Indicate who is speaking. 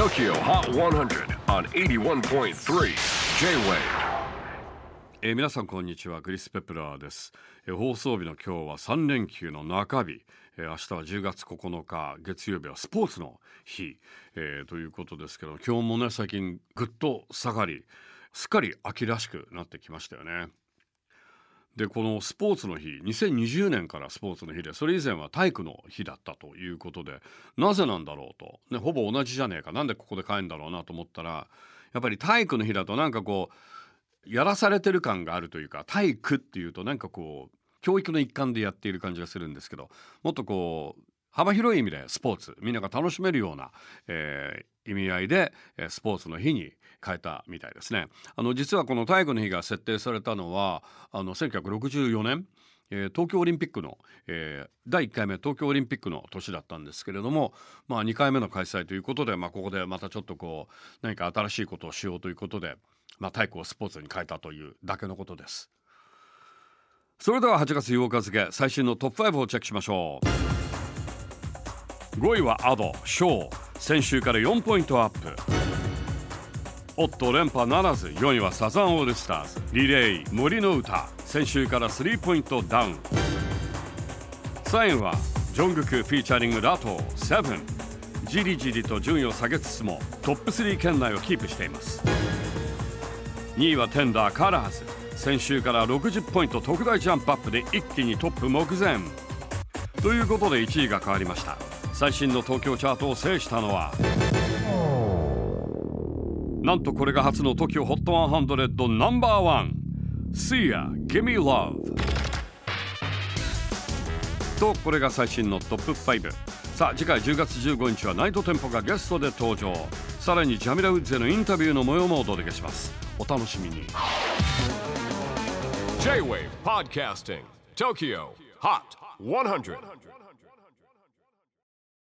Speaker 1: TOKYO HOT 100 on 81.3 J-WAVE
Speaker 2: えー皆さんこんにちはクリス・ペプラーです、えー放送日の今日は3連休の中日、えー明日は10月9日月曜日はスポーツの日、えーということですけど今日もね最近ぐっと下がりすっかり秋らしくなってきましたよね。でこのスポーツの日2020年からスポーツの日でそれ以前は体育の日だったということでなぜなんだろうと、ね、ほぼ同じじゃねえか。なんでここで帰るんだろうなと思ったらやっぱり体育の日だとなんかこうやらされてる感があるというか体育っていうとなんかこう教育の一環でやっている感じがするんですけどもっとこう幅広い意味でスポーツみんなが楽しめるような、えー意味合いでスポーツの日に変えたみたいですね。あの実はこの体育の日が設定されたのはあの1964年え東京オリンピックの、えー第1回目東京オリンピックの年だったんですけれども、まあ、2回目の開催ということで、まあ、ここでまたちょっとこう何か新しいことをしようということで、まあ、体育をスポーツに変えたというだけのことです。それでは8月8日付最新のトップ5をチェックしましょう5位はアドショー先週から4ポイントアップ。おっと連覇ならず4位はサザンオールスターズリレー森の歌。先週から3ポイントダウン。3位はジョングク featuring Latto 7じりじりと順位を下げつつもトップ3圏内をキープしています。2位は Tender Colors。先週から60ポイント特大ジャンプアップで一気にトップ目前。ということで1位が変わりました。最新の東京チャートを制したのはなんとこれが初の TOKIOHOT100 ナンバーワン Sia Gimme Love とこれが最新のトップ5さあ次回10月15日はナイトテンポがゲストで登場。さらにジャミラウッズへのインタビューの模様もお届けします。お楽しみに。
Speaker 1: J-WAVE PODCASTING TOKYO HOT 100